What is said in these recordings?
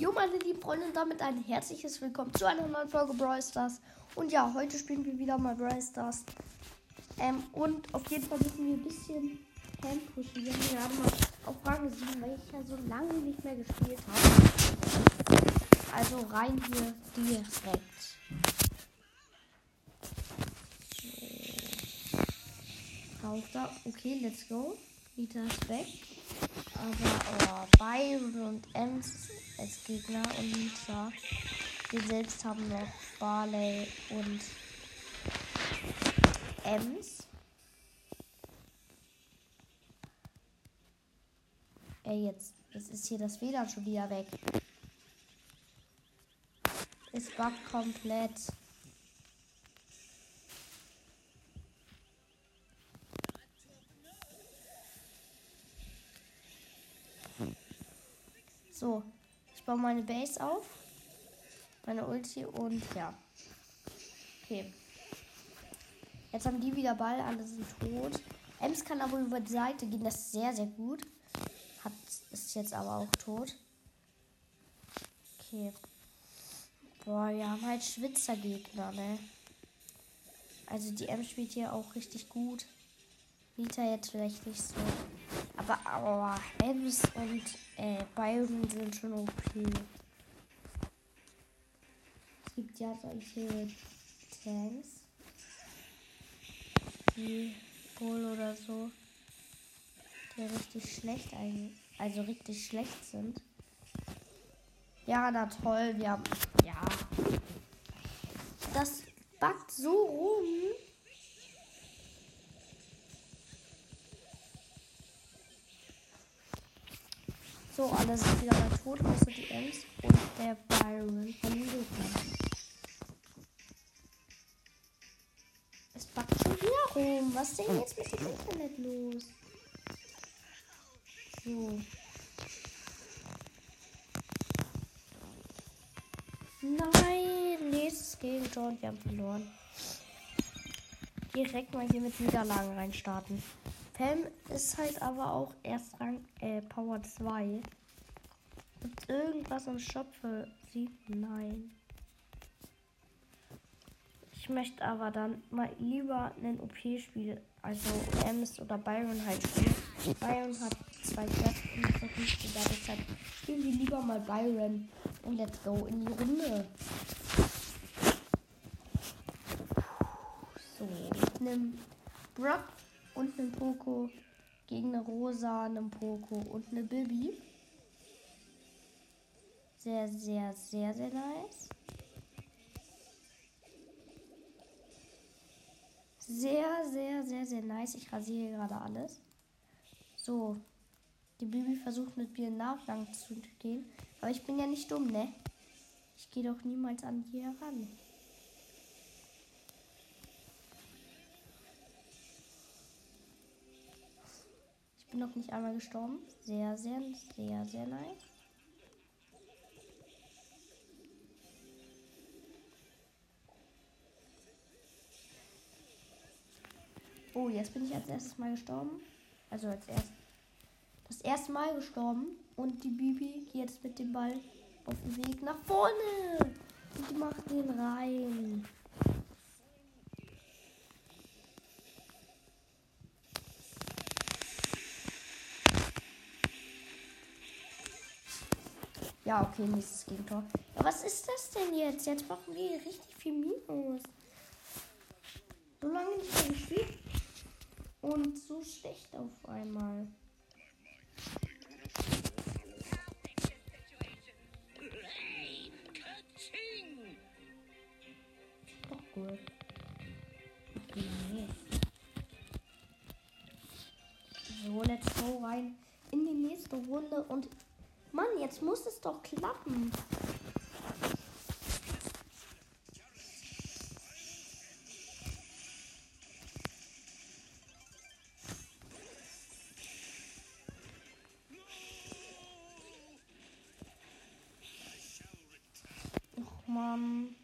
Jo, meine lieben Freunde, und damit ein herzliches Willkommen zu einer neuen Folge Brawl Stars. Und ja, heute spielen wir wieder mal Brawl Stars. Ähm, und auf jeden Fall müssen wir ein bisschen Hand pushen. Wir haben gerade mal auf Rang 7, weil ich ja so lange nicht mehr gespielt habe. Also rein hier direkt. Rauf da. Okay, let's go. Nita ist weg. Aber oh, Byron und Ems als Gegner und Nita. Wir selbst haben noch Barley und Ems. Ey, jetzt, jetzt ist hier das WLAN schon wieder weg. Es buggt komplett. So, baue meine Base auf. Meine Ulti und ja. Okay. Jetzt haben die wieder Ball, alle sind tot. Ems kann aber über die Seite gehen, das ist sehr, sehr gut. Hat, ist jetzt aber auch tot. Okay. Boah, wir haben halt Schwitzergegner, ne? Also die M spielt hier auch richtig gut. Nita jetzt vielleicht nicht so. Aber oh, Ems und äh, Byron sind schon okay. Es gibt ja solche Tanks. Wie Bull oder so. Die richtig schlecht ein, also richtig schlecht sind. Ja, na toll, wir haben. Ja. Das backt so rum. So, alle sind wieder mal tot, außer die Ems und der Byron von Gegnern. Es backt schon wieder rum. Was ist denn jetzt mit dem Internet los? So. Nein, nächstes Gegentor und wir haben verloren. Direkt mal hier mit Niederlagen reinstarten. Pam ist halt aber auch erst Rang äh, Power 2. Und irgendwas im Shop für sie? Nein. Ich möchte aber dann mal lieber einen OP-Spiel, also Ems oder Byron halt spielen. Byron hat zwei Kräfte, und dadurch halt spielen wir lieber mal Byron. Und let's go in die Runde. So, mit einem Brock und einem Poco gegen eine Rosa, einen Poco und eine Bibi. Sehr, sehr, sehr, sehr nice. Sehr, sehr, sehr, sehr nice. Ich rasiere gerade alles. So. Die Bibi versucht mit mir in Nachgang zu gehen. Aber ich bin ja nicht dumm, ne? Ich gehe doch niemals an die heran. Bin noch nicht einmal gestorben. Sehr, sehr, sehr, sehr nice. Oh, jetzt bin ich als erstes Mal gestorben. Also als erstes. Das erste Mal gestorben. Und die Bibi geht jetzt mit dem Ball auf den Weg nach vorne. Und macht den rein. Ja, okay, nächstes Gegentor. Ja, was ist das denn jetzt? Jetzt machen wir richtig viel Minus. So lange nicht mehr gespielt. Und so schlecht auf einmal. Doch gut. So, let's go rein in die nächste Runde. Und Mann, jetzt muss es doch klappen. Mann.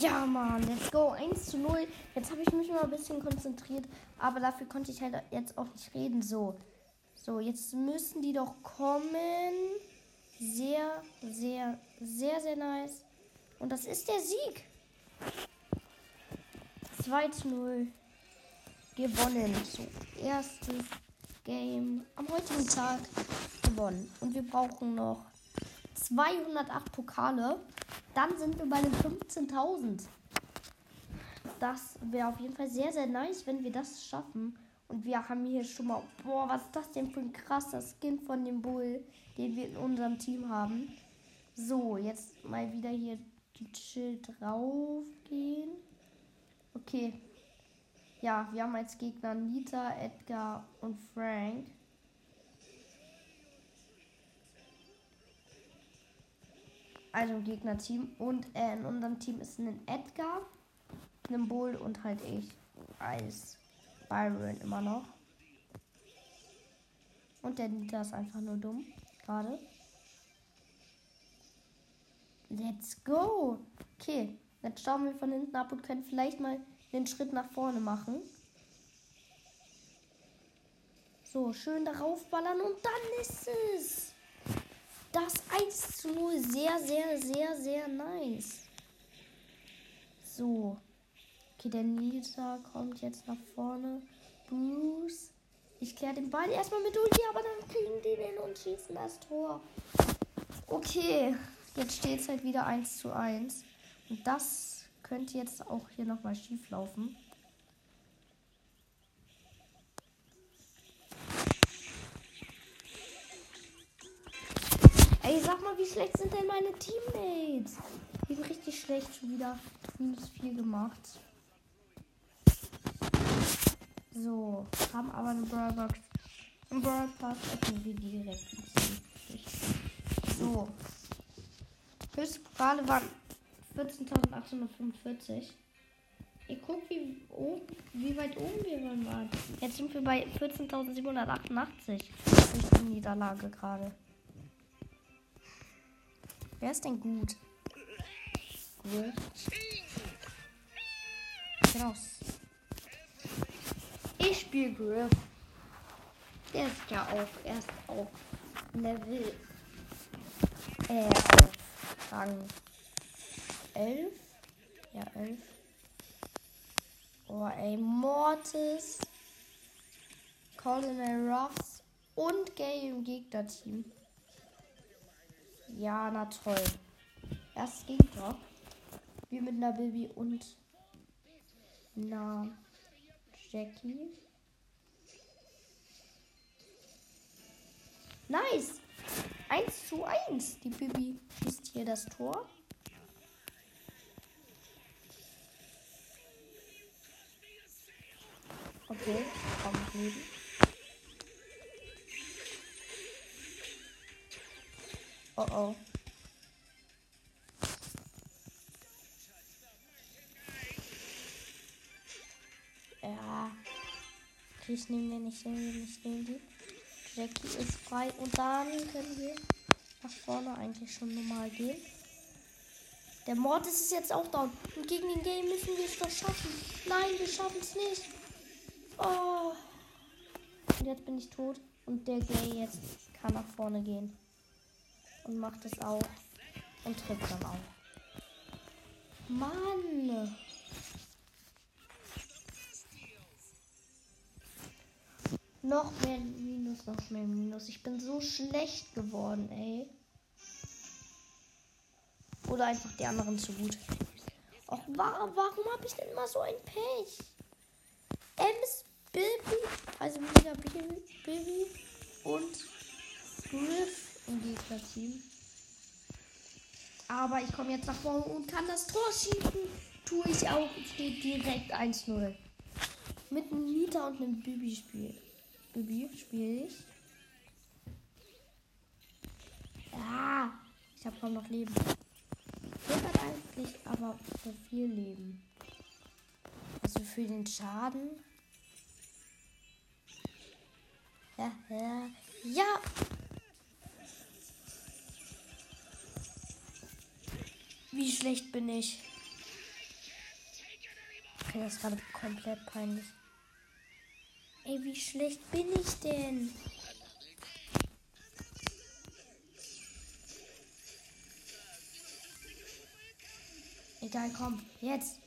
Ja, Mann, let's go. 1 zu 0. Jetzt habe ich mich mal ein bisschen konzentriert, aber dafür konnte ich halt jetzt auch nicht reden. So. So, jetzt müssen die doch kommen. Sehr, sehr, sehr, sehr nice. Und das ist der Sieg. 2 zu 0. Gewonnen. So, erstes Game am heutigen Tag gewonnen. Und wir brauchen noch 208 Pokale. Dann sind wir bei den 15.000. Das wäre auf jeden Fall sehr, sehr nice, wenn wir das schaffen. Und wir haben hier schon mal. Boah, was ist das denn für ein krasser Skin von dem Bull, den wir in unserem Team haben. So, jetzt mal wieder hier die Chill draufgehen. Okay. Ja, wir haben als Gegner Nita, Edgar und Frank. Also im Gegnerteam. Und äh, in unserem Team ist ein Edgar, ein Bull und halt ich als Byron immer noch. Und der Nita ist einfach nur dumm. Gerade. Let's go. Okay, jetzt schauen wir von hinten ab und können vielleicht mal den Schritt nach vorne machen. So, schön darauf ballern und dann ist es. Das 1 zu 0. Sehr, sehr, sehr, sehr nice. So. Okay, der Nita kommt jetzt nach vorne. Bruce. Ich kläre den Ball erstmal mit Ulti, aber dann kriegen die den und schießen das Tor. Okay. Jetzt steht es halt wieder 1 zu 1. Und das könnte jetzt auch hier nochmal schief laufen. Mal, wie schlecht sind denn meine Teammates? Die sind richtig schlecht schon wieder. Minus 4 gemacht. So, haben aber eine Brawl Box. Im Brawl Pass öffnen wir direkt. So. Höchste Pokale waren 14.845. Ihr guckt, wie, oben, wie weit oben wir waren. Jetzt sind wir bei 14.788. Durch die Niederlage gerade. Wer ist denn gut? Griff. Raus. Ich spiele Griff. Der ist ja auch erst auf Level. Äh, auf Rang 11. Ja, 11. Oh, ey, Mortis. Colonel Ruffs und Gay im Gegnerteam. Ja, na toll. Erst Gegner. Wir mit einer Baby und einer Jackie. Nice. 1 zu 1. Die Bibi schießt hier das Tor. Okay, komm neben. Oh. Ja. Ich nehme den, ich nehme den, ich nehme den. Jackie ist frei und dann können wir nach vorne eigentlich schon normal gehen. Der Mord ist jetzt auch down. Und gegen den Game müssen wir es doch schaffen. Nein, wir schaffen es nicht. Oh. Und jetzt bin ich tot. Und der Gay jetzt kann nach vorne gehen und macht es auch und trifft dann auch. Mann! Noch mehr Minus, noch mehr Minus. Ich bin so schlecht geworden, ey. Oder einfach die anderen zu gut. Och, warum, warum habe ich denn immer so ein Pech? Ems, Baby, also wieder Baby und Griff im Gegnerteam. Aber ich komme jetzt nach vorne und kann das Tor schießen. Tue ich auch. Steht direkt 1-0. Mit einem Nita und einem Bibi spiel. Bibi spiele ich. Ja, ich habe kaum noch Leben. Der hat eigentlich aber für viel Leben. Also für den Schaden. Ja, ja. Ja, Wie schlecht bin ich? Okay, das ist gerade komplett peinlich. Ey, wie schlecht bin ich denn? Egal, komm, jetzt.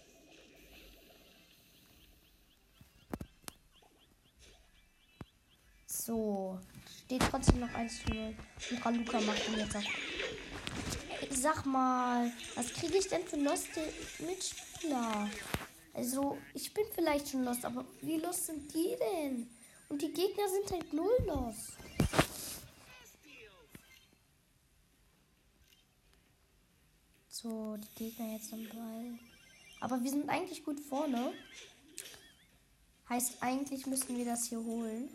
So, steht trotzdem noch 1 zu 0. Und Raluca macht ihn jetzt auch. Sag mal, was kriege ich denn für lost Mitspieler? Also, ich bin vielleicht schon lost, aber wie lost sind die denn? Und die Gegner sind halt null lost. So, die Gegner jetzt am Ball. Aber wir sind eigentlich gut vorne. Heißt, eigentlich müssten wir das hier holen.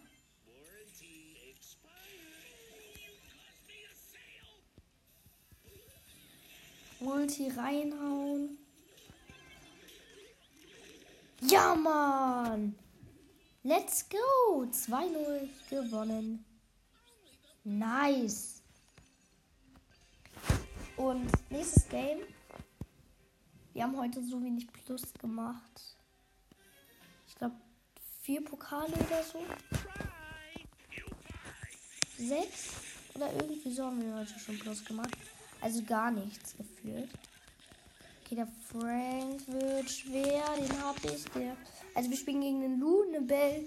Ulti reinhauen. Ja, Mann! Let's go! 2-0 gewonnen. Nice. Und nächstes Game. Wir haben heute so wenig Plus gemacht. Ich glaube, vier Pokale oder so. Sechs? Oder irgendwie so haben wir heute schon Plus gemacht. Also gar nichts gefühlt. Okay, der Frank wird schwer. Den habe ich. Der also wir spielen gegen einen Lou, eine Belle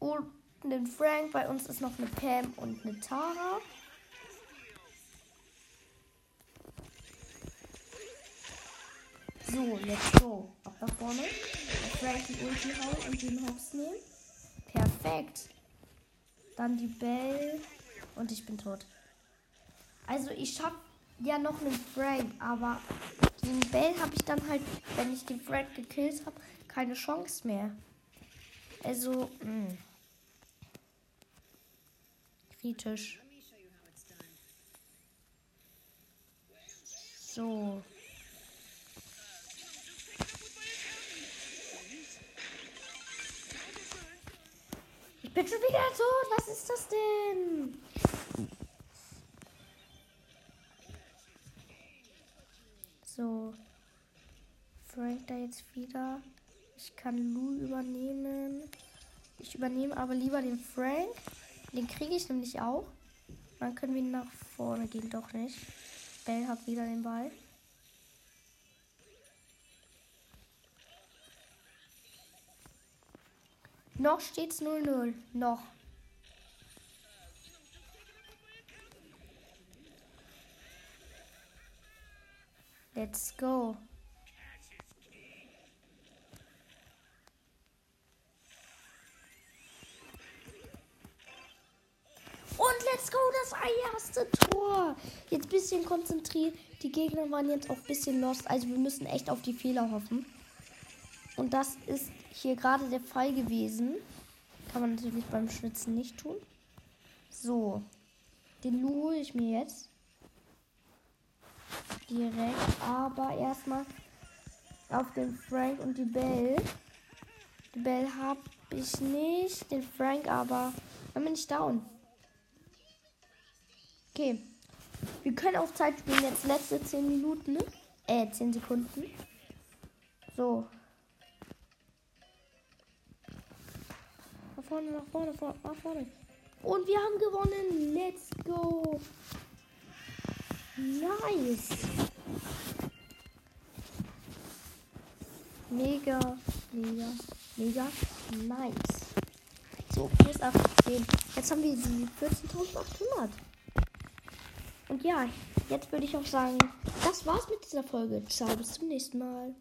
und einen Frank. Bei uns ist noch eine Pam und eine Tara. So, let's go. Ab nach vorne. Der Frank die Ulti hauen und den Hops nehmen. Perfekt. Dann die Belle. Und ich bin tot. Also ich schaffe ja noch einen Frank, aber den Bell habe ich dann halt, wenn ich den Frank gekillt habe, keine Chance mehr. Also, mh. Hm. kritisch. So. Ich bin schon wieder tot. Was ist das denn? So. Frank da jetzt wieder. Ich kann Lou übernehmen. Ich übernehme aber lieber den Frank. Den kriege ich nämlich auch. Dann können wir nach vorne gehen. Doch nicht. Bell hat wieder den Ball. Noch steht's 0-0. Noch. Let's go. Und let's go, das erste Tor. Jetzt ein bisschen konzentriert. Die Gegner waren jetzt auch ein bisschen lost. Also wir müssen echt auf die Fehler hoffen. Und das ist hier gerade der Fall gewesen. Kann man natürlich beim Schwitzen nicht tun. So. Den Lu hole ich mir jetzt direkt. Aber erstmal auf den Frank und die Belle. Die Belle habe ich nicht. Den Frank aber. Dann bin ich down. Okay. Wir können auf Zeit spielen. Jetzt letzte 10 Minuten. Ne? Äh, 10 Sekunden. So. Nach vorne, nach vorne, nach vorne. Und wir haben gewonnen. Let's go. Nice. Mega, mega, mega nice. So, plus 18. Jetzt haben wir die 14.800. Und ja, jetzt würde ich auch sagen, das war's mit dieser Folge. Ciao, bis zum nächsten Mal.